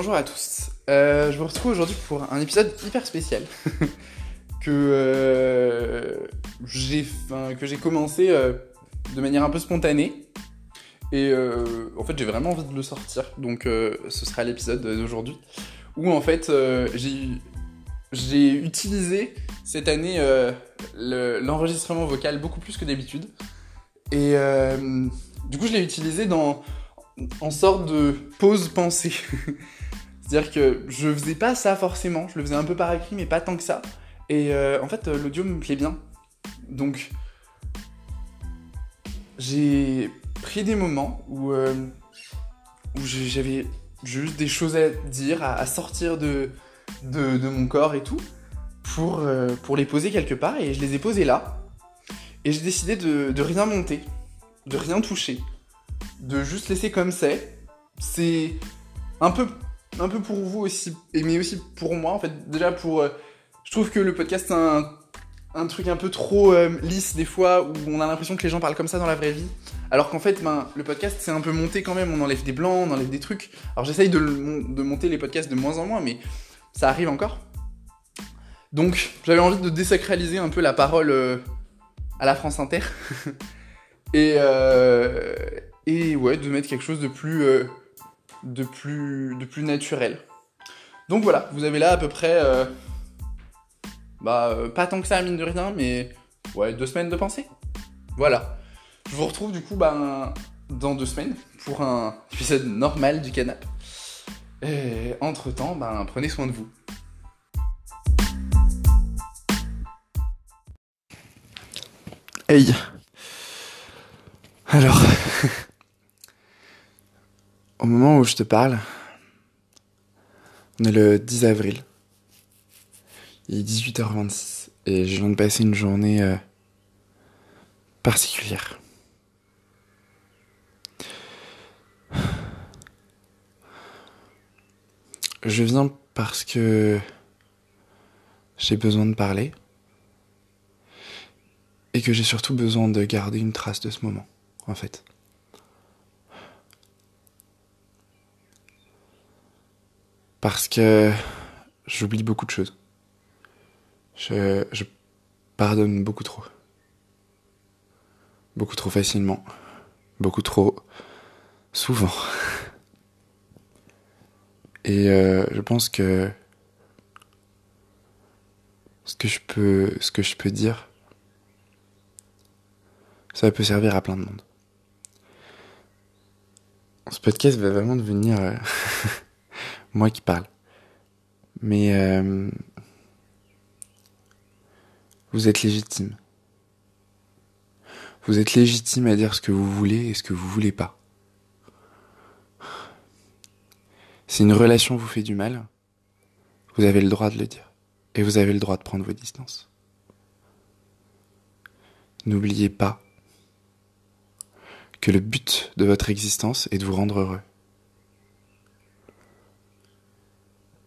bonjour à tous. Euh, je vous retrouve aujourd'hui pour un épisode hyper spécial que euh, j'ai que j'ai commencé euh, de manière un peu spontanée et en fait j'ai vraiment envie de le sortir donc ce sera l'épisode d'aujourd'hui où en fait j'ai utilisé cette année le- l'enregistrement vocal beaucoup plus que d'habitude et du coup je l'ai utilisé dans en sorte de pause pensée. C'est-à-dire que je faisais pas ça forcément, je le faisais un peu par écrit, mais pas tant que ça. Et euh, en fait, euh, l'audio me plaît bien. Donc, j'ai pris des moments où, euh, j'avais juste des choses à dire, à, sortir de, de, mon corps et tout, pour, pour les poser quelque part. Et je les ai posés là. Et j'ai décidé de, de rien monter, de rien toucher de juste laisser comme c'est. C'est un peu, un peu pour vous aussi, mais aussi pour moi. En fait, déjà pour. euh, je trouve que le podcast c'est un, truc un peu trop euh, lisse des fois, où on a l'impression que les gens parlent comme ça dans la vraie vie. Alors qu'en fait, ben, le podcast c'est un peu monté quand même. On enlève des blancs, on enlève des trucs. Alors j'essaye de, monter les podcasts de moins en moins, mais ça arrive encore. Donc j'avais envie de désacraliser un peu la parole euh, à la France Inter. et, et ouais, de mettre quelque chose de plus, de plus, de plus naturel. Donc voilà, vous avez là à peu près, euh, bah, euh, pas tant que ça, mine de rien, mais ouais, deux semaines de pensée. Voilà. Je vous retrouve du coup ben, dans deux semaines pour un épisode normal du canap. Et entre temps, ben, prenez soin de vous. Hey. Alors, au moment où je te parle, on est le 10 avril. Il est 18h26 et je viens de passer une journée euh, particulière. Je viens parce que j'ai besoin de parler et que j'ai surtout besoin de garder une trace de ce moment, en fait. Parce que j'oublie beaucoup de choses. Je, pardonne beaucoup trop. Beaucoup trop facilement. Beaucoup trop souvent. Et euh, je pense que ce que je peux, ce que je peux dire, ça peut servir à plein de monde. Ce podcast va vraiment devenir euh, moi qui parle. Mais euh, vous êtes légitime. Vous êtes légitime à dire ce que vous voulez et ce que vous voulez pas. Si une relation vous fait du mal, vous avez le droit de le dire. Et vous avez le droit de prendre vos distances. N'oubliez pas que le but de votre existence est de vous rendre heureux.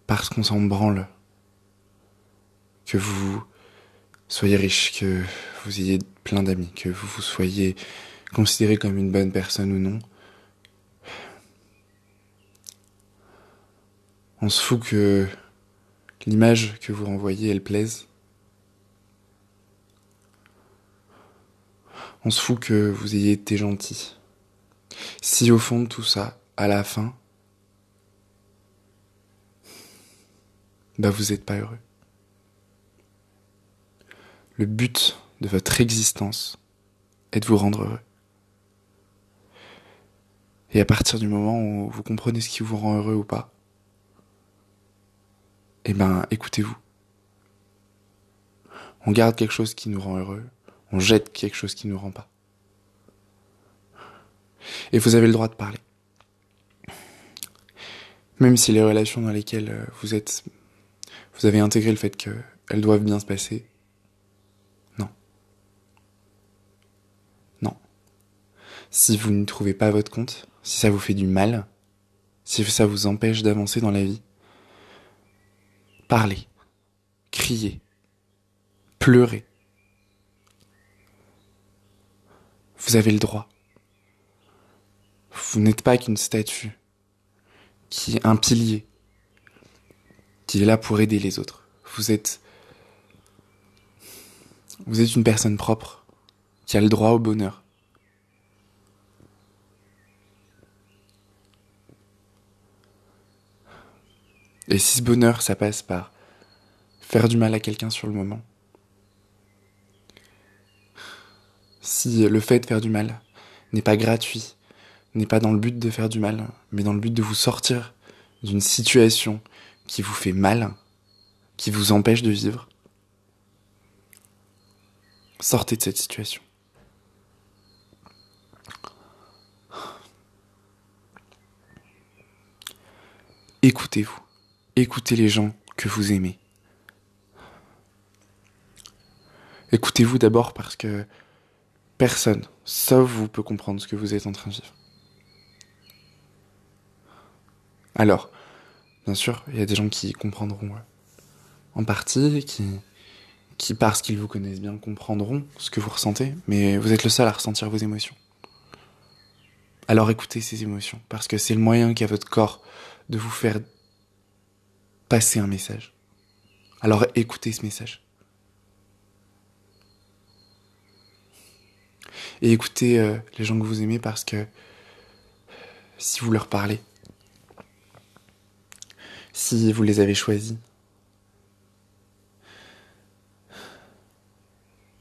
Parce qu'on s'en branle. Que vous soyez riche, que vous ayez plein d'amis, que vous vous soyez considéré comme une bonne personne ou non. On se fout que l'image que vous renvoyez, elle plaise. On se fout que vous ayez été gentil. Si au fond de tout ça, à la fin, bah vous n'êtes pas heureux. Le but de votre existence est de vous rendre heureux. Et à partir du moment où vous comprenez ce qui vous rend heureux ou pas, eh ben écoutez-vous. On garde quelque chose qui nous rend heureux, on jette quelque chose qui nous rend pas. Et vous avez le droit de parler. Même si les relations dans lesquelles euh, vous êtes, vous avez intégré le fait qu'elles doivent bien se passer, non. Non. Si vous ne trouvez pas votre compte, si ça vous fait du mal, si ça vous empêche d'avancer dans la vie, parlez, criez, pleurez. Vous avez le droit. Vous n'êtes pas qu'une statue, qui est un pilier qu'il est là pour aider les autres. Vous êtes vous êtes une personne propre qui a le droit au bonheur. Et si ce bonheur, ça passe par faire du mal à quelqu'un sur le moment, si le fait de faire du mal n'est pas gratuit, n'est pas dans le but de faire du mal, mais dans le but de vous sortir d'une situation qui vous fait mal, qui vous empêche de vivre, sortez de cette situation. Écoutez-vous. Écoutez les gens que vous aimez. Écoutez-vous d'abord parce que personne, sauf vous, peut comprendre ce que vous êtes en train de vivre. Alors, bien sûr, il y a des gens qui comprendront en partie, qui, parce qu'ils vous connaissent bien, comprendront ce que vous ressentez, mais vous êtes le seul à ressentir vos émotions. Alors écoutez ces émotions, parce que c'est le moyen qu'a votre corps de vous faire passer un message. Alors écoutez ce message. Et écoutez euh, les gens que vous aimez parce que si vous leur parlez, si vous les avez choisis,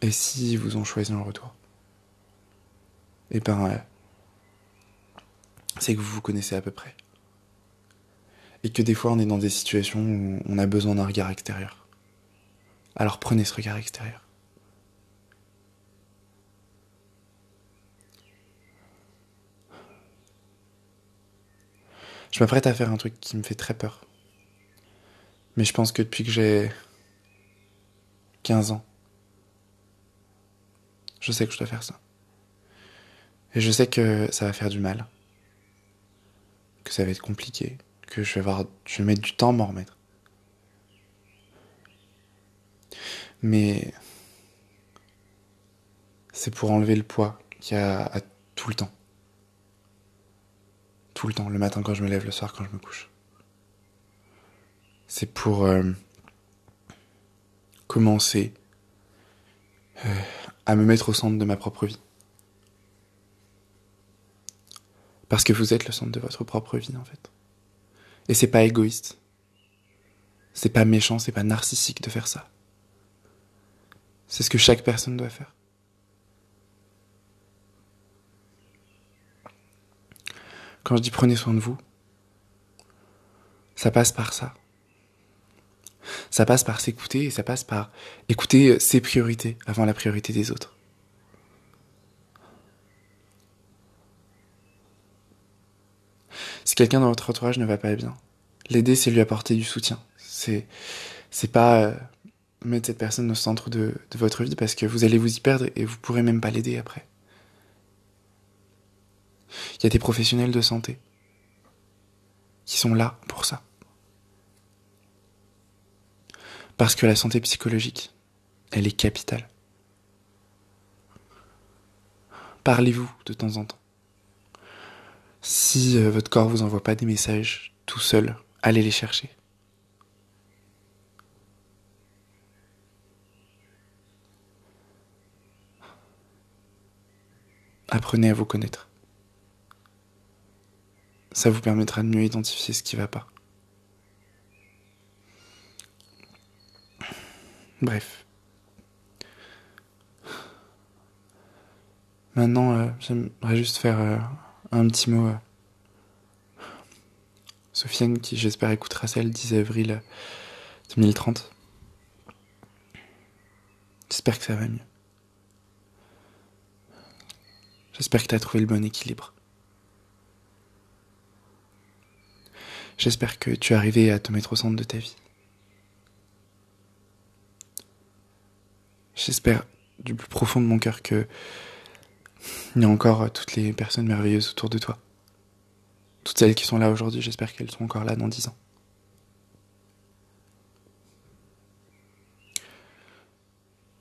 et si vous ont choisi en retour, et eh ben c'est que vous vous connaissez à peu près. Et que des fois on est dans des situations où on a besoin d'un regard extérieur. Alors prenez ce regard extérieur. Je m'apprête à faire un truc qui me fait très peur. Mais je pense que depuis que j'ai 15 ans, je sais que je dois faire ça. Et je sais que ça va faire du mal. Que ça va être compliqué. Que je vais avoir, je vais mettre du temps à m'en remettre. Mais c'est pour enlever le poids qu'il y a tout le temps tout le temps, le matin quand je me lève, le soir quand je me couche. C'est pour euh, commencer euh, à me mettre au centre de ma propre vie. Parce que vous êtes le centre de votre propre vie en fait. Et c'est pas égoïste. C'est pas méchant, c'est pas narcissique de faire ça. C'est ce que chaque personne doit faire. Quand je dis prenez soin de vous, ça passe par ça. Ça passe par s'écouter et ça passe par écouter ses priorités avant la priorité des autres. Si quelqu'un dans votre entourage ne va pas bien, l'aider c'est lui apporter du soutien. C'est c'est pas euh, mettre cette personne au centre de, de votre vie parce que vous allez vous y perdre et vous pourrez même pas l'aider après. Il y a des professionnels de santé qui sont là pour ça. Parce que la santé psychologique, elle est capitale. Parlez-vous de temps en temps. Si euh, votre corps vous envoie pas des messages tout seul, allez les chercher. Apprenez à vous connaître ça vous permettra de mieux identifier ce qui va pas. Bref. Maintenant, euh, j'aimerais juste faire euh, un petit mot. Euh. Sofiane, qui j'espère écoutera ça le 10 avril 2030. J'espère que ça va mieux. J'espère que tu as trouvé le bon équilibre. J'espère que tu es arrivé à te mettre au centre de ta vie. J'espère du plus profond de mon cœur que il y a encore toutes les personnes merveilleuses autour de toi. Toutes celles qui sont là aujourd'hui, j'espère qu'elles sont encore là dans dix ans.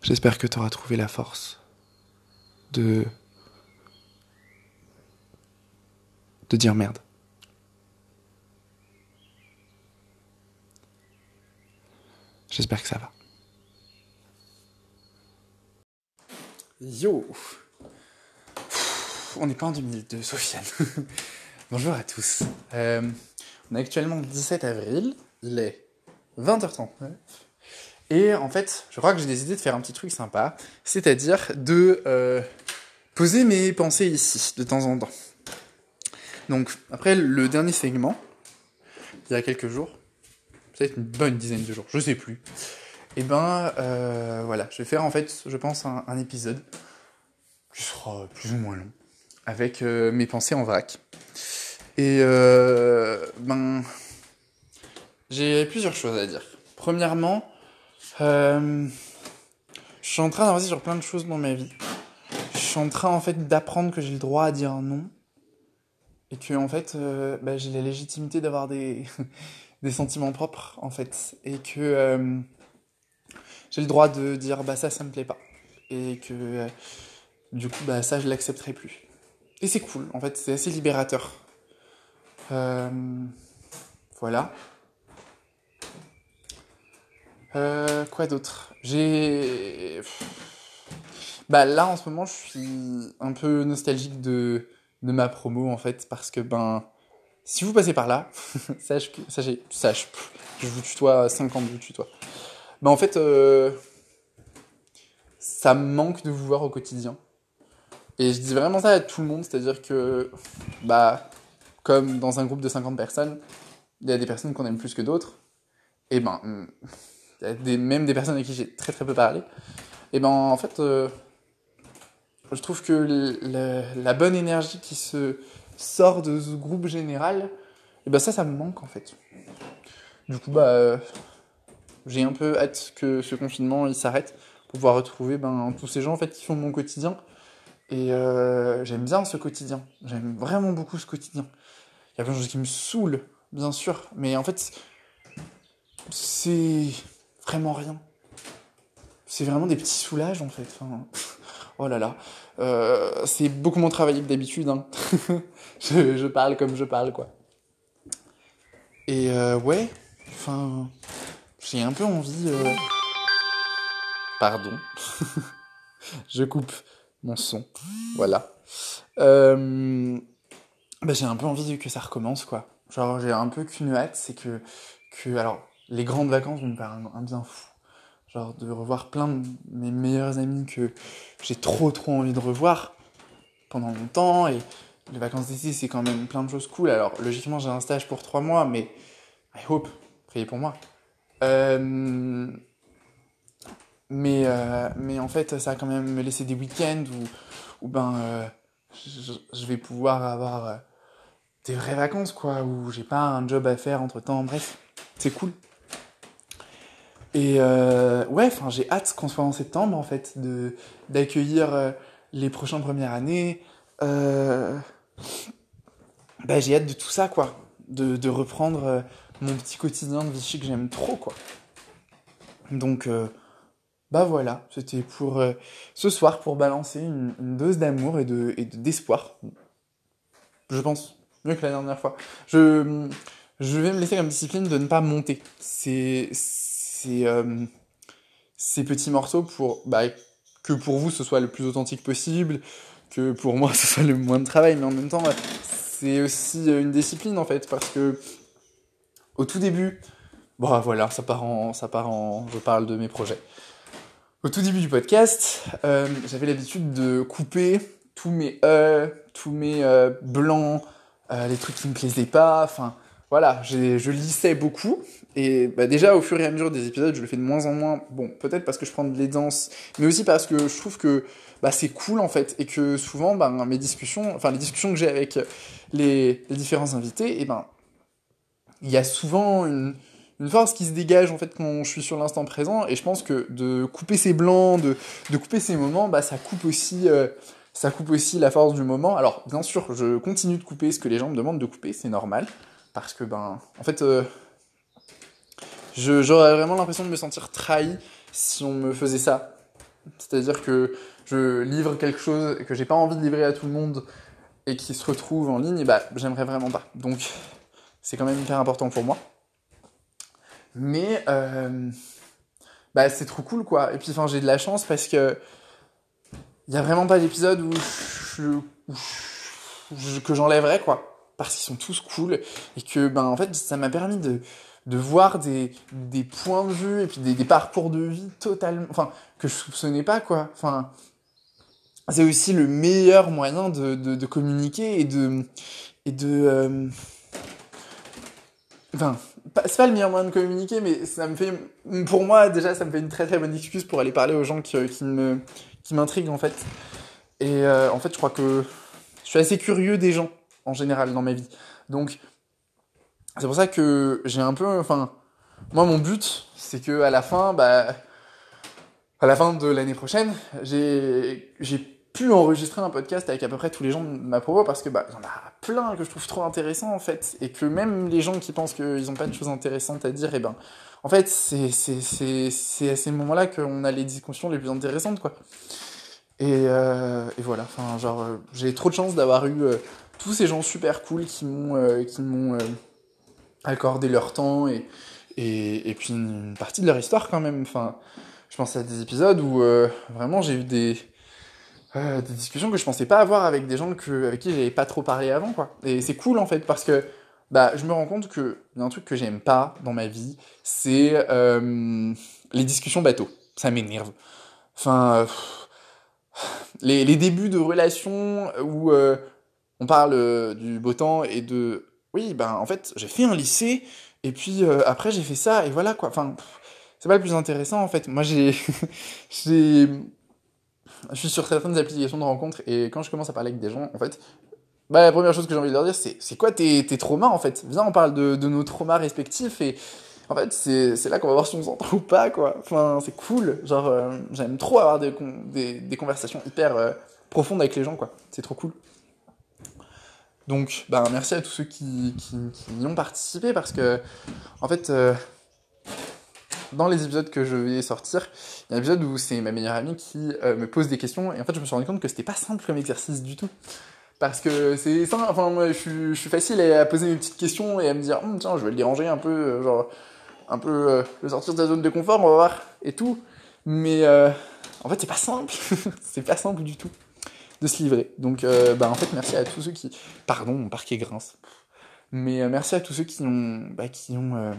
J'espère que tu auras trouvé la force de de dire merde. J'espère que ça va. Yo On n'est pas en 2002, Sofiane. Bonjour à tous. Euh, on est actuellement le 17 avril, il est 20h39. Et en fait, je crois que j'ai décidé de faire un petit truc sympa, c'est-à-dire de euh, poser mes pensées ici, de temps en temps. Donc, après le dernier segment, il y a quelques jours, peut-être une bonne dizaine de jours, je sais plus, et eh ben euh, voilà, je vais faire en fait, je pense, un, épisode qui sera plus ou moins long, avec euh, mes pensées en vrac. Et euh, ben, j'ai plusieurs choses à dire. Premièrement, je suis en train d'avancer sur plein de choses dans ma vie. Je suis en train en fait d'apprendre que j'ai le droit à dire non et que en fait euh, bah, j'ai la légitimité d'avoir des des sentiments propres en fait et que euh, j'ai le droit de dire bah ça ça me plaît pas. Et que euh, du coup bah ça je l'accepterai plus. Et c'est cool en fait c'est assez libérateur. Voilà. Quoi d'autre? J'ai bah là en ce moment je suis un peu nostalgique de de ma promo en fait parce que ben si vous passez par là, sache que sachez, sache, je vous tutoie 50 vous tutoie. Ben en fait euh, ça me manque de vous voir au quotidien. Et je dis vraiment ça à tout le monde, c'est-à-dire que bah comme dans un groupe de 50 personnes, il y a des personnes qu'on aime plus que d'autres. Et ben même des personnes avec qui j'ai très très peu parlé. Et ben en fait euh, je trouve que la bonne énergie qui se sort de ce groupe général, et ben ça, ça me manque en fait. Du coup, bah, j'ai un peu hâte que ce confinement il s'arrête pour pouvoir retrouver ben, tous ces gens en fait qui font mon quotidien. Et euh, j'aime bien ce quotidien. J'aime vraiment beaucoup ce quotidien. Il y a plein de choses qui me saoulent, bien sûr, mais en fait, c'est vraiment rien. C'est vraiment des petits soulages en fait. Enfin, oh là là. Euh, c'est beaucoup moins travaillé que d'habitude. Hein. je, parle comme je parle, quoi. Et euh, ouais, enfin, j'ai un peu envie. Euh, pardon. je coupe mon son. Voilà. Bah, j'ai un peu envie que ça recommence, quoi. Genre, j'ai un peu qu'une hâte, c'est que, que. Alors, les grandes vacances vont me faire un bien fou genre de revoir plein de mes meilleurs amis que j'ai trop trop envie de revoir pendant longtemps et les vacances d'été c'est quand même plein de choses cool alors logiquement j'ai un stage pour trois mois mais I hope priez pour moi euh, mais euh, mais en fait ça a quand même me laissé des week-ends où, où ben euh, je, vais pouvoir avoir des vraies vacances quoi où j'ai pas un job à faire entre temps bref c'est cool et ouais, enfin, j'ai hâte qu'on soit en septembre, en fait, de d'accueillir les prochaines premières années. Bah, j'ai hâte de tout ça, quoi. De, de reprendre mon petit quotidien de Vichy que j'aime trop, quoi. Donc, euh, bah voilà, c'était pour ce soir, pour balancer une, dose d'amour et de et d'espoir. Je pense, mieux que la dernière fois. Je, je vais me laisser comme discipline de ne pas monter. Euh, ces petits morceaux pour bah, que pour vous ce soit le plus authentique possible, que pour moi ce soit le moins de travail, mais en même temps c'est aussi une discipline en fait parce que au tout début, bon voilà, ça part en, ça part en, je parle de mes projets. Au tout début du podcast, euh, j'avais l'habitude de couper tous mes e, tous mes euh, blancs, euh, les trucs qui me plaisaient pas, enfin voilà, je lissais beaucoup. Et bah, déjà, au fur et à mesure des épisodes, je le fais de moins en moins. Bon, peut-être parce que je prends de l'aidance, mais aussi parce que je trouve que bah, c'est cool en fait. Et que souvent, bah, mes discussions, enfin les discussions que j'ai avec les, les, différents invités, et ben, il y a souvent une, force qui se dégage en fait quand je suis sur l'instant présent. Et je pense que de couper ces blancs, de, de couper ces moments, bah, ça coupe aussi. Euh, ça coupe aussi la force du moment. Alors, bien sûr, je continue de couper ce que les gens me demandent de couper, c'est normal parce que ben en fait euh, j'aurais vraiment l'impression de me sentir trahi si on me faisait ça c'est-à-dire que je livre quelque chose que j'ai pas envie de livrer à tout le monde et qui se retrouve en ligne et bah j'aimerais vraiment pas donc c'est quand même hyper important pour moi mais euh, bah c'est trop cool quoi. Et puis enfin j'ai de la chance parce que il y a vraiment pas d'épisode où, je, que j'enlèverais quoi. Parce qu'ils sont tous cool et que ben en fait ça m'a permis de de voir des, des points de vue et puis des, des parcours de vie totalement enfin que je soupçonnais pas quoi. Enfin c'est aussi le meilleur moyen de, de, de communiquer et de et de euh, enfin c'est pas le meilleur moyen de communiquer mais ça me fait pour moi déjà ça me fait une très très bonne excuse pour aller parler aux gens qui, qui me qui m'intriguent en fait. Et euh, en fait je crois que je suis assez curieux des gens en général dans ma vie. Donc c'est pour ça que j'ai un peu enfin moi mon but c'est que à la fin bah à la fin de l'année prochaine j'ai j'ai pu enregistrer un podcast avec à peu près tous les gens de ma promo parce que bah il y en a plein que je trouve trop intéressants en fait. Et que même les gens qui pensent qu'ils ont pas de choses intéressantes à dire et ben en fait c'est c'est c'est à ces moments-là qu'on a les discussions les plus intéressantes quoi. Et, euh, et voilà. Enfin genre euh, j'ai trop de chance d'avoir eu euh, tous ces gens super cool qui m'ont qui m'ont accordé leur temps et et, et puis une, partie de leur histoire quand même. Enfin je pense à des épisodes où vraiment j'ai eu des euh, des discussions que je pensais pas avoir avec des gens que, avec qui j'avais pas trop parlé avant, quoi. Et c'est cool, en fait, parce que, bah, je me rends compte que, y a un truc que j'aime pas dans ma vie, c'est, euh, les discussions bateau. Ça m'énerve. Enfin, les, les débuts de relations où, euh, on parle euh, du beau temps et de, oui, ben, en fait, j'ai fait un lycée, et puis, après, j'ai fait ça, et voilà, quoi. Enfin, c'est pas le plus intéressant, en fait. Moi, j'ai, j'ai, je suis sur certaines applications de rencontres et quand je commence à parler avec des gens, en fait, bah, la première chose que j'ai envie de leur dire, c'est c'est quoi tes, tes traumas en fait? Viens, on parle de, de nos traumas respectifs et en fait, c'est là qu'on va voir si on s'entend ou pas, quoi. Enfin, c'est cool. Genre, euh, j'aime trop avoir des, des conversations hyper euh, profondes avec les gens, quoi. C'est trop cool. Donc, bah, merci à tous ceux qui, qui, qui y ont participé parce que, en fait, euh, dans les épisodes que je vais sortir, il y a un épisode où c'est ma meilleure amie qui euh, me pose des questions et en fait je me suis rendu compte que c'était pas simple comme exercice du tout. Parce que c'est simple, enfin moi je suis, facile à poser mes petites questions et à me dire Hum, tiens je vais le déranger un peu, euh, genre un peu euh, le sortir de sa zone de confort, on va voir et tout. Mais euh, en fait c'est pas simple, c'est pas simple du tout de se livrer. Donc euh, bah en fait merci à tous ceux qui, pardon mon parquet grince, mais euh, merci à tous ceux qui ont, bah, qui ont euh,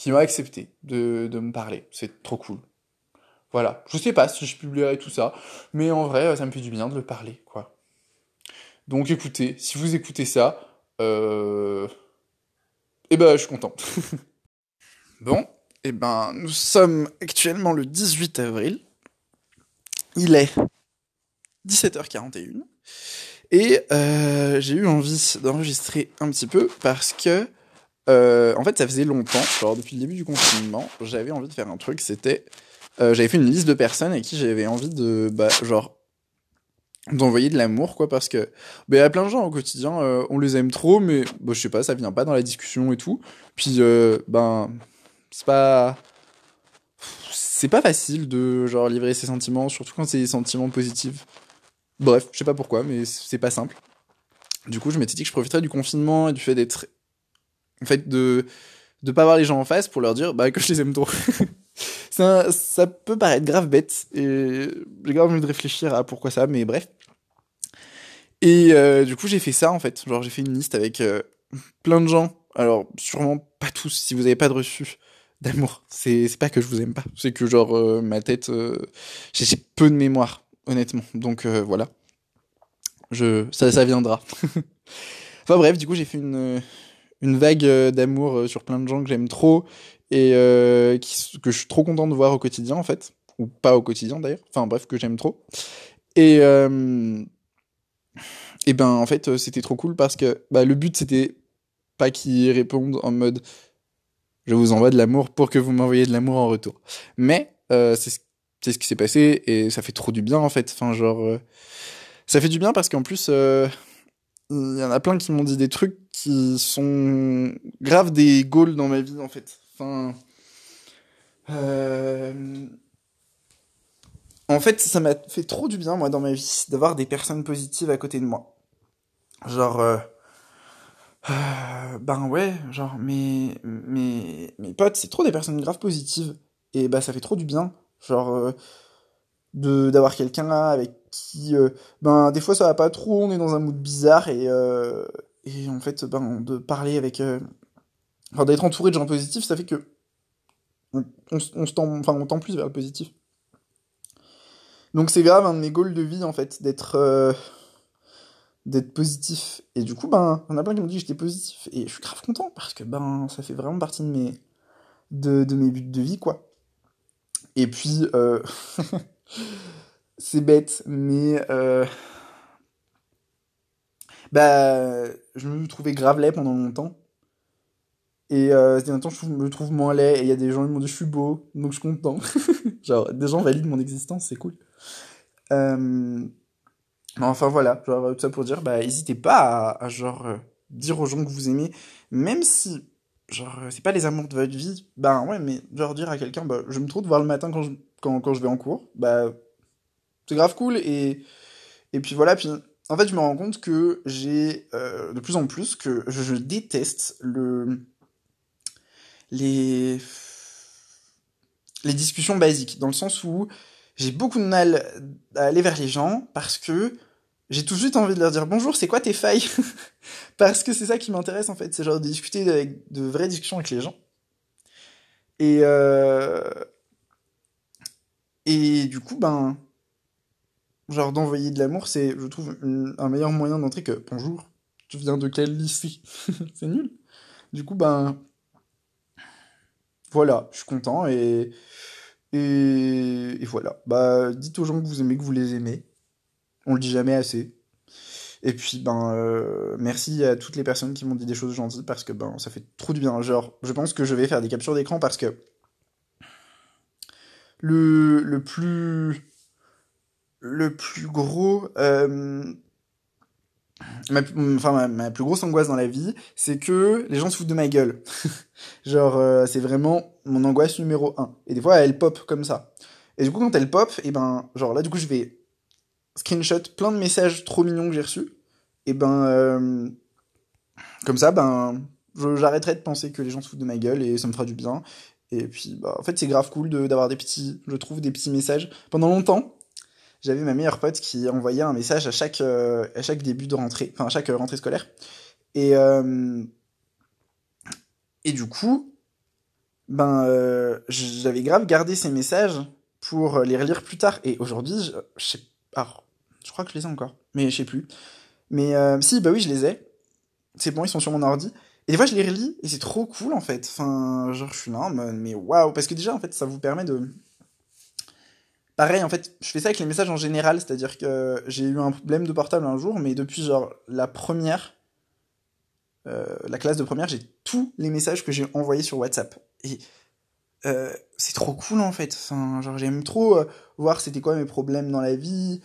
qui ont accepté de, de me parler. C'est trop cool. Voilà. Je sais pas si je publierai tout ça, mais en vrai, ça me fait du bien de le parler, quoi. Donc écoutez, si vous écoutez ça, euh... eh ben, je suis content. bon, eh ben, nous sommes actuellement le 18 avril. Il est 17h41. Et euh, j'ai eu envie d'enregistrer un petit peu parce que euh, en fait, ça faisait longtemps, genre depuis le début du confinement, j'avais envie de faire un truc, c'était... euh, j'avais fait une liste de personnes avec qui j'avais envie de, bah, genre, d'envoyer de l'amour, quoi, parce que, bah, y a plein de gens au quotidien, euh, on les aime trop, mais, bah, je sais pas, ça vient pas dans la discussion et tout. Puis, ben, c'est pas... C'est pas facile de, genre, livrer ses sentiments, surtout quand c'est des sentiments positifs. Bref, je sais pas pourquoi, mais c'est pas simple. Du coup, je m'étais dit que je profiterais du confinement et du fait d'être en fait de de pas voir les gens en face pour leur dire bah que je les aime trop. Ça, ça peut paraître grave bête et j'ai grave envie de réfléchir à pourquoi ça mais bref. Et euh, du coup j'ai fait ça en fait. Genre j'ai fait une liste avec euh, plein de gens. Alors sûrement pas tous si vous avez pas de reçu d'amour. C'est pas que je vous aime pas. C'est que genre euh, ma tête j'ai peu de mémoire honnêtement. Donc voilà. Je ça ça viendra. Enfin bref du coup j'ai fait une une vague euh, d'amour euh, sur plein de gens que j'aime trop et euh, qui, que je suis trop content de voir au quotidien en fait. Ou pas au quotidien d'ailleurs. Enfin bref que j'aime trop. Et euh, et ben en fait c'était trop cool parce que bah, le but c'était pas qu'ils répondent en mode je vous envoie de l'amour pour que vous m'envoyiez de l'amour en retour mais euh, c'est ce, ce qui s'est passé et ça fait trop du bien en fait. Enfin genre ça fait du bien parce qu'en plus il y en a plein qui m'ont dit des trucs qui sont grave des goals dans ma vie en fait. Enfin, euh, en fait, ça m'a fait trop du bien moi dans ma vie d'avoir des personnes positives à côté de moi. Genre, euh, Euh, ben ouais, genre, mes, mes, mes potes, c'est trop des personnes graves positives. Et bah, ça fait trop du bien. Genre, euh, de, d'avoir quelqu'un là avec qui, euh, ben, des fois ça va pas trop, on est dans un mood bizarre et, euh, et en fait, ben, de parler avec, euh, enfin, d'être entouré de gens positifs, ça fait que on, se tend, enfin, on tend plus vers le positif. Donc c'est grave un de mes goals de vie en fait, d'être, d'être positif. Et du coup, ben, on a plein qui m'ont dit que j'étais positif. Et je suis grave content parce que, ben, ça fait vraiment partie de mes, de, de mes buts de vie, quoi. Et puis, c'est bête, mais, euh, bah, je me trouvais grave laid pendant longtemps. Et euh, temps, je me trouve moins laid. Et il y a des gens qui m'ont dit je suis beau, donc je suis content. Genre, des gens valident mon existence, c'est cool. Euh, Enfin voilà, genre, tout ça pour dire, bah n'hésitez pas à, genre euh, dire aux gens que vous aimez, même si genre euh, c'est pas les amours de votre vie, bah ouais, mais genre dire à quelqu'un, bah je me trouve voir le matin quand je, quand, quand je vais en cours, bah c'est grave cool et et puis voilà, puis en fait je me rends compte que j'ai euh, de plus en plus que je, déteste le les les discussions basiques, dans le sens où j'ai beaucoup de mal à aller vers les gens parce que j'ai tout de suite envie de leur dire bonjour, c'est quoi tes failles? Parce que c'est ça qui m'intéresse en fait, c'est genre de discuter avec de vraies discussions avec les gens. Et euh, et du coup ben genre d'envoyer de l'amour, c'est je trouve un meilleur moyen d'entrer que bonjour, tu viens de quel lycée C'est nul. Du coup ben voilà, je suis content et et, et voilà. Bah dites aux gens que vous aimez que vous les aimez. On le dit jamais assez. Et puis, ben, euh, merci à toutes les personnes qui m'ont dit des choses gentilles parce que, ben, ça fait trop du bien. Genre, je pense que je vais faire des captures d'écran parce que le, le plus, le plus gros, euh, ma, enfin, ma, plus grosse angoisse dans la vie, c'est que les gens se foutent de ma gueule. Genre, euh, c'est vraiment mon angoisse numéro un. Et des fois, elle pop comme ça. Et du coup, quand elle pop, et ben, genre là, du coup, je vais screenshot plein de messages trop mignons que j'ai reçus. Et ben, euh, comme ça, ben, j'arrêterai de penser que les gens se foutent de ma gueule et ça me fera du bien. Et puis, bah, en fait, c'est grave cool d'avoir des petits, je trouve, des petits messages. Pendant longtemps, j'avais ma meilleure pote qui envoyait un message à chaque, euh, à chaque début de rentrée, enfin, à chaque euh, rentrée scolaire. Et, euh, et du coup, ben, j'avais grave gardé ces messages pour les relire plus tard. Et aujourd'hui, je, je sais, je crois que je les ai encore, mais je sais plus. Mais si, bah oui, je les ai. C'est bon, ils sont sur mon ordi. Et des fois, je les relis et c'est trop cool en fait. Enfin, genre, je suis là mais waouh, parce que déjà, en fait, ça vous permet de. Pareil, en fait, je fais ça avec les messages en général, c'est-à-dire que j'ai eu un problème de portable un jour, mais depuis genre la première, euh, la classe de première, j'ai tous les messages que j'ai envoyés sur WhatsApp. Et euh, c'est trop cool en fait. Enfin, genre, j'aime trop euh, voir c'était quoi mes problèmes dans la vie,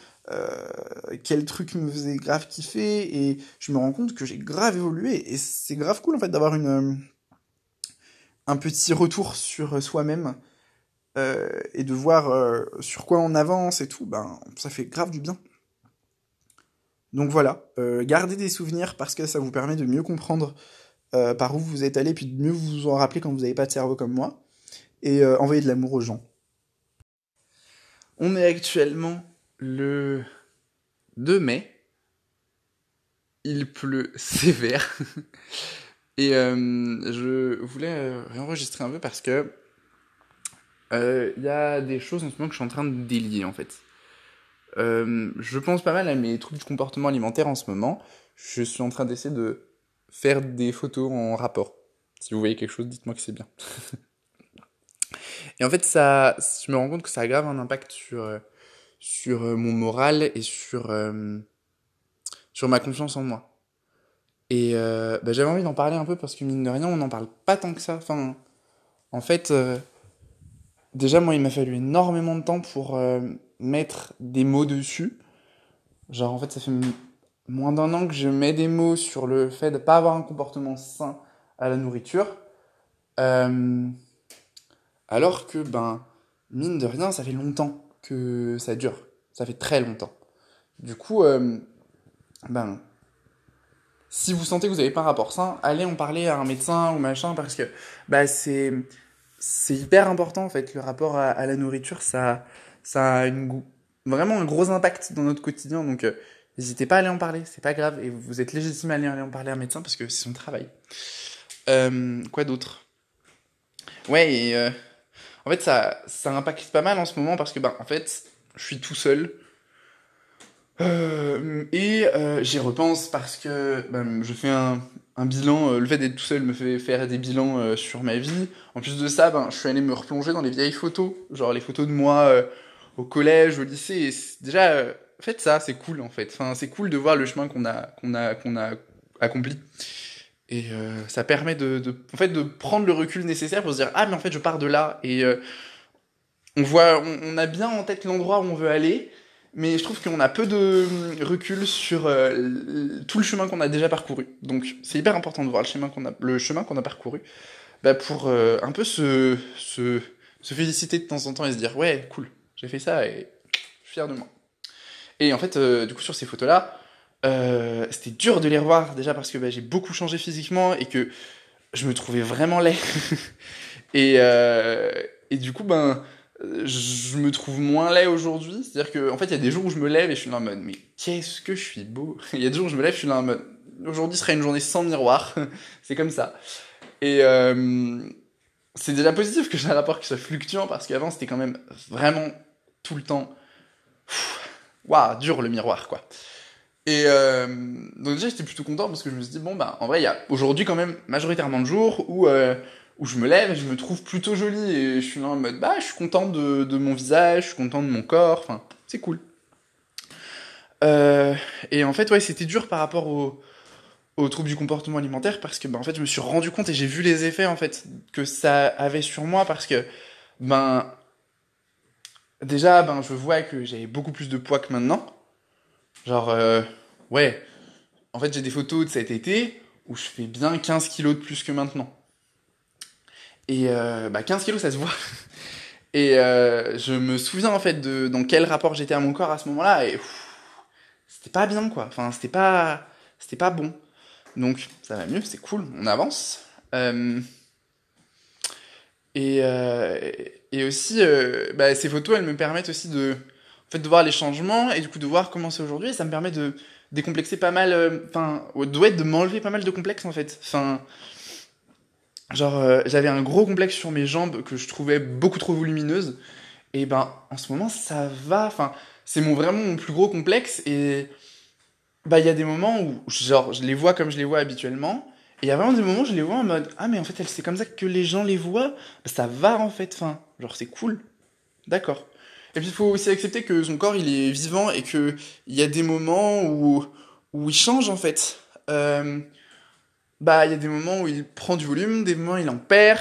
quel truc me faisait grave kiffer, et je me rends compte que j'ai grave évolué. Et c'est grave cool en fait d'avoir une, un petit retour sur soi-même euh, et de voir euh, sur quoi on avance et tout. Ben, ça fait grave du bien. Donc voilà, euh, gardez des souvenirs parce que ça vous permet de mieux comprendre euh, par où vous êtes allé, puis de mieux vous en rappeler quand vous n'avez pas de cerveau comme moi, et euh, envoyer de l'amour aux gens. On est actuellement le 2 mai. Il pleut sévère. Et euh, je voulais réenregistrer un peu parce que il euh, y a des choses en ce moment que je suis en train de délier en fait. Euh, je pense pas mal à mes troubles du comportement alimentaire en ce moment. Je suis en train d'essayer de faire des photos en rapport. Si vous voyez quelque chose, dites-moi que c'est bien. Et en fait, ça, je me rends compte que ça a grave un impact sur, euh, sur mon moral et sur, sur ma confiance en moi. Et euh, bah, j'avais envie d'en parler un peu parce que mine de rien, on n'en parle pas tant que ça. Enfin, en fait, euh, déjà, moi, il m'a fallu énormément de temps pour euh, mettre des mots dessus. Genre, en fait, ça fait moins d'un an que je mets des mots sur le fait de pas avoir un comportement sain à la nourriture. Euh, alors que, ben, mine de rien, ça fait longtemps que ça dure. Ça fait très longtemps. Du coup, euh, ben, si vous sentez que vous n'avez pas un rapport sain, allez en parler à un médecin ou machin parce que bah c'est c'est hyper important en fait le rapport à, la nourriture ça ça a une, vraiment un gros impact dans notre quotidien donc euh, n'hésitez pas à aller en parler c'est pas grave et vous êtes légitime à aller, en parler à un médecin parce que c'est son travail. Euh, quoi d'autre? Ouais euh, en fait ça ça impacte pas mal en ce moment parce que bah en fait je suis tout seul. Et j'y repense parce que ben, je fais un, un bilan, euh, le fait d'être tout seul me fait faire des bilans euh, sur ma vie. En plus de ça, ben, je suis allé me replonger dans les vieilles photos, genre les photos de moi au collège, au lycée. Déjà, faites ça, c'est cool en fait. Enfin, c'est cool de voir le chemin qu'on a, qu'on a, qu'on a accompli. Et ça permet de, de, en fait, de prendre le recul nécessaire pour se dire ah mais en fait je pars de là et on voit, on, on a bien en tête l'endroit où on veut aller mais je trouve qu'on a peu de recul sur euh, tout le chemin qu'on a déjà parcouru. Donc c'est hyper important de voir le chemin qu'on a, le a parcouru bah, pour euh, un peu se, se, se, féliciter de temps en temps et se dire ouais cool, j'ai fait ça et je suis fier de moi. Et en fait, euh, du coup sur ces photos-là, c'était dur de les revoir déjà parce que bah, j'ai beaucoup changé physiquement et que je me trouvais vraiment laid. et, et du coup, ben je me trouve moins laid aujourd'hui. C'est-à-dire que, en fait, il y a des jours où je me lève et je suis là en mode, mais qu'est-ce que je suis beau. Il y a des jours où je me lève, je suis là en mode, aujourd'hui serait une journée sans miroir. c'est comme ça. Et euh, c'est déjà positif que j'ai un rapport qui soit fluctuant parce qu'avant c'était quand même vraiment tout le temps, waouh, dur le miroir quoi. Et euh, donc déjà j'étais plutôt content parce que je me suis dit bon bah en vrai il y a aujourd'hui quand même majoritairement de jours où euh, où je me lève et je me trouve plutôt jolie et je suis là en mode bah je suis content de, mon visage, je suis content de mon corps, enfin c'est cool. Euh, et en fait ouais c'était dur par rapport au, aux troubles du comportement alimentaire parce que ben en fait je me suis rendu compte et j'ai vu les effets en fait que ça avait sur moi parce que ben déjà ben je vois que j'avais beaucoup plus de poids que maintenant. Genre euh, ouais. En fait j'ai des photos de cet été où je fais bien 15 kilos de plus que maintenant et euh, bah 15 kilos, ça se voit. Et euh, je me souviens en fait de dans quel rapport j'étais à mon corps à ce moment-là. Et c'était pas bien quoi. Enfin, c'était pas, c'était pas bon. Donc ça va mieux, c'est cool, on avance. Euh, et, euh, et aussi, euh, bah, ces photos, elles me permettent aussi de, en fait, de voir les changements et du coup de voir comment c'est aujourd'hui. Et ça me permet de décomplexer pas mal, euh, enfin, être de m'enlever pas mal de complexes en fait. Enfin, Genre, euh, j'avais un gros complexe sur mes jambes que je trouvais beaucoup trop volumineuses. Et ben, en ce moment, ça va. Enfin, c'est mon, vraiment mon plus gros complexe. Et bah, il y a des moments où, genre, je les vois comme je les vois habituellement. Et il y a vraiment des moments où je les vois en mode Ah, mais en fait, c'est comme ça que les gens les voient. Bah, ça va, en fait. Enfin, genre, c'est cool. D'accord. Et puis, il faut aussi accepter que son corps, il est vivant et qu'il y a des moments où, où il change, en fait. Euh, bah il y a des moments où il prend du volume, des moments où il en perd,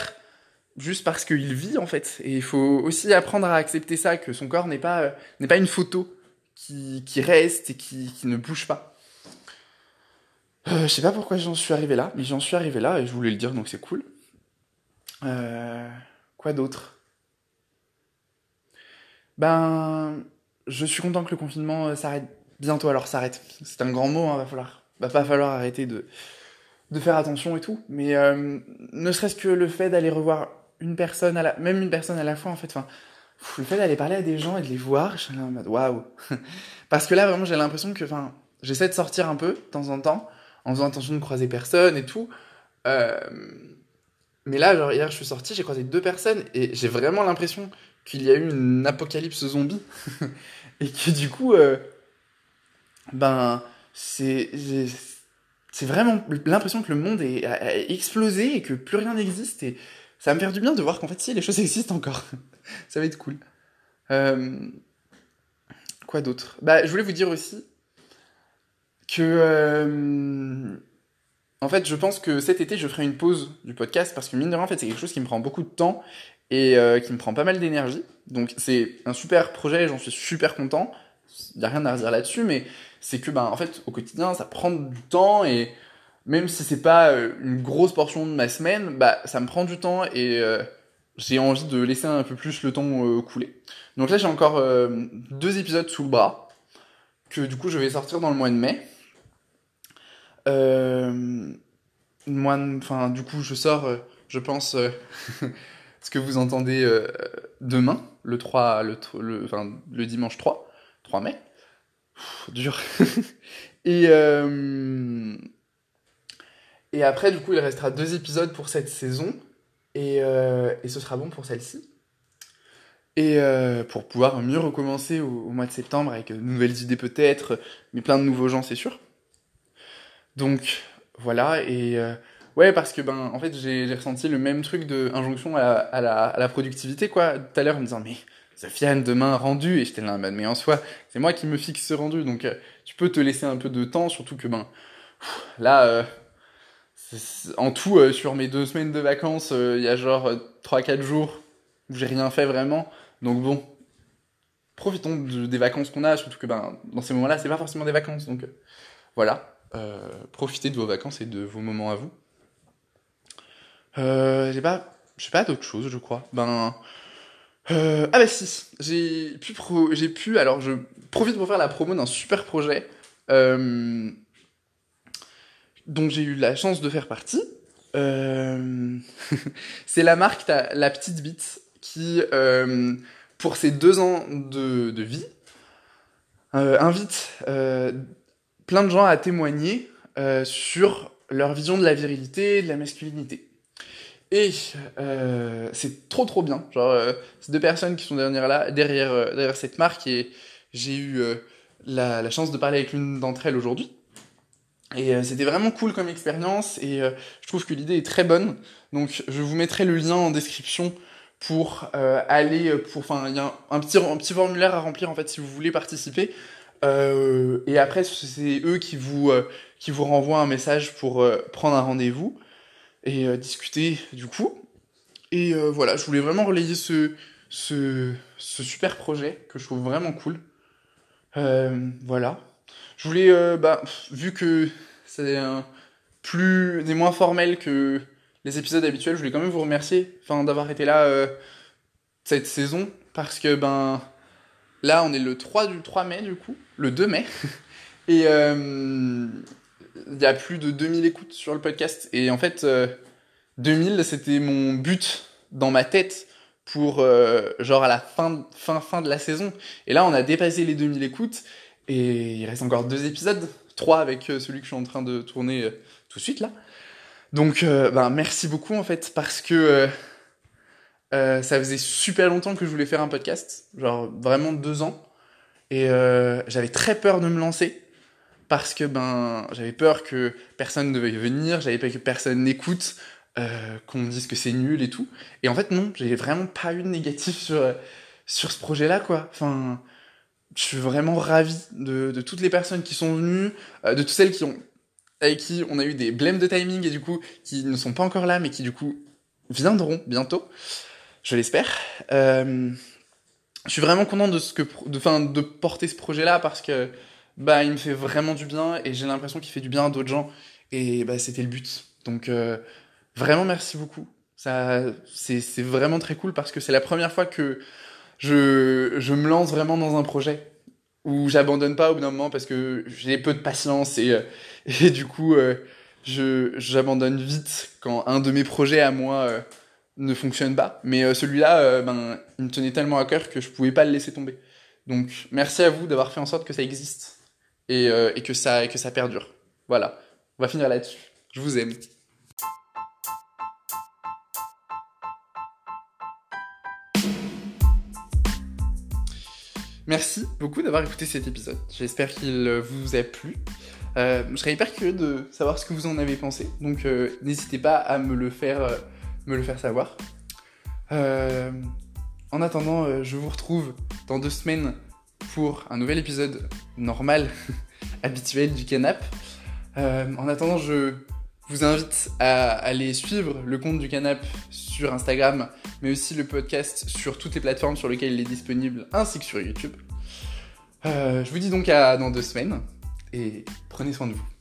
juste parce qu'il vit en fait. Et il faut aussi apprendre à accepter ça, que son corps n'est pas, euh, pas une photo qui, qui reste et qui, qui ne bouge pas. Euh, je sais pas pourquoi j'en suis arrivé là, mais j'en suis arrivé là et je voulais le dire donc c'est cool. Euh, quoi d'autre? Ben, je suis content que le confinement s'arrête bientôt. Alors s'arrête, c'est un grand mot, hein, va falloir, va pas falloir arrêter de de faire attention et tout. Mais euh, ne serait-ce que le fait d'aller revoir une personne, à la, même une personne à la fois, en fait, le fait d'aller parler à des gens et de les voir, je suis en mode waouh. Parce que là, vraiment, j'ai l'impression que, enfin, j'essaie de sortir un peu, de temps en temps, en faisant attention de croiser personne et tout. Euh, mais là, hier, je suis sorti, j'ai croisé deux personnes et j'ai vraiment l'impression qu'il y a eu une apocalypse zombie. et que du coup, euh, ben, c'est c'est vraiment l'impression que le monde est, a, explosé et que plus rien n'existe. Et ça me faire du bien de voir qu'en fait, si, les choses existent encore. ça va être cool. Euh, quoi d'autre? Bah, je voulais vous dire aussi que. Euh, en fait, je pense que cet été, je ferai une pause du podcast parce que mine de rien, en fait, c'est quelque chose qui me prend beaucoup de temps et euh, qui me prend pas mal d'énergie. Donc, c'est un super projet, j'en suis super content. Il n'y a rien à redire là-dessus, mais c'est que, ben, en fait, au quotidien, ça prend du temps et même si c'est pas euh, une grosse portion de ma semaine, bah, ça me prend du temps et euh, j'ai envie de laisser un peu plus le temps euh, couler. Donc là, j'ai encore deux épisodes sous le bras que du coup, je vais sortir dans le mois de mai. moi, enfin, du coup, je sors, je pense, ce que vous entendez demain, le 3, le, le, dimanche 3, 3 mai. Dur. et, et après, du coup, il restera deux épisodes pour cette saison. Et, et ce sera bon pour celle-ci. Et euh, pour pouvoir mieux recommencer au, mois de septembre avec de nouvelles idées peut-être, mais plein de nouveaux gens c'est sûr. Donc voilà, et euh, ouais, parce que ben en fait j'ai ressenti le même truc de injonction à, la, à la, productivité quoi, tout à l'heure en me disant mais Sofiane demain rendu, et j'étais là, mais en soi c'est moi qui me fixe ce rendu, donc euh, tu peux te laisser un peu de temps, surtout que ben là en tout sur mes deux semaines de vacances, il y a genre 3-4 jours où j'ai rien fait vraiment. Donc bon, profitons des vacances qu'on a, surtout que ben, dans ces moments-là, c'est pas forcément des vacances. Donc euh, voilà, euh, profitez de vos vacances et de vos moments à vous. Euh, j'ai pas, j'ai pas d'autre chose, je crois. Ben, ah bah si, j'ai pu, j'ai pu, alors je profite pour faire la promo d'un super projet dont j'ai eu la chance de faire partie. c'est la marque La Petite Bite qui pour ces deux ans de, vie, euh, invite euh, plein de gens à témoigner euh, sur leur vision de la virilité et de la masculinité. Et c'est trop trop bien. Genre, ces deux personnes qui sont derrière, là, derrière, derrière cette marque et j'ai eu la, chance de parler avec l'une d'entre elles aujourd'hui. Et c'était vraiment cool comme expérience et je trouve que l'idée est très bonne. Donc je vous mettrai le lien en description pour euh, aller euh, pour enfin il y a un, petit un petit formulaire à remplir en fait si vous voulez participer euh, et après c'est eux qui vous qui vous renvoient un message pour prendre un rendez-vous et discuter du coup. Et voilà je voulais vraiment relayer ce ce super projet que je trouve vraiment cool. Voilà. Je voulais bah vu que c'est un plus des moins formel que les épisodes habituels, je voulais quand même vous remercier d'avoir été là euh, cette saison, parce que ben là, on est le 3 du 3 mai, du coup, le 2 mai, et euh, il y a plus de 2000 écoutes sur le podcast, et en fait, 2000, euh, c'était mon but dans ma tête pour genre à la fin, fin, fin de la saison, et là, on a dépassé les 2000 écoutes, et il reste encore deux épisodes, trois avec celui que je suis en train de tourner tout de suite là. Donc, euh, ben, merci beaucoup en fait, parce que euh, euh, ça faisait super longtemps que je voulais faire un podcast, genre vraiment deux ans, et j'avais très peur de me lancer parce que ben j'avais peur que personne ne veuille venir, j'avais peur que personne n'écoute, qu'on me dise que c'est nul et tout. Et en fait non, j'ai vraiment pas eu de négatif sur sur ce projet-là quoi. Enfin, je suis vraiment ravi de, de toutes les personnes qui sont venues, de toutes celles qui ont avec qui on a eu des blèmes de timing et du coup qui ne sont pas encore là mais qui du coup viendront bientôt, je l'espère. Euh, je suis vraiment content de ce que de, fin, de porter ce projet là parce que bah il me fait vraiment du bien et j'ai l'impression qu'il fait du bien à d'autres gens et bah c'était le but. Donc euh, vraiment merci beaucoup. Ça c'est vraiment très cool parce que c'est la première fois que je je me lance vraiment dans un projet où j'abandonne pas au bout d'un moment parce que j'ai peu de patience et, euh, et du coup euh, j'abandonne vite quand un de mes projets à moi euh, ne fonctionne pas. Mais celui-là, ben, il me tenait tellement à cœur que je pouvais pas le laisser tomber. Donc merci à vous d'avoir fait en sorte que ça existe et, et que ça que ça perdure. Voilà, on va finir là-dessus. Je vous aime. Merci beaucoup d'avoir écouté cet épisode. J'espère qu'il vous a plu. Euh, je serais hyper curieux de savoir ce que vous en avez pensé. Donc euh, n'hésitez pas à me le faire, euh, me le faire savoir. en attendant, je vous retrouve dans deux semaines pour un nouvel épisode normal, habituel du canap. en attendant, je vous invite à aller suivre le compte du Canap sur Instagram, mais aussi le podcast sur toutes les plateformes sur lesquelles il est disponible, ainsi que sur YouTube. Euh, je vous dis donc à dans deux semaines, et prenez soin de vous.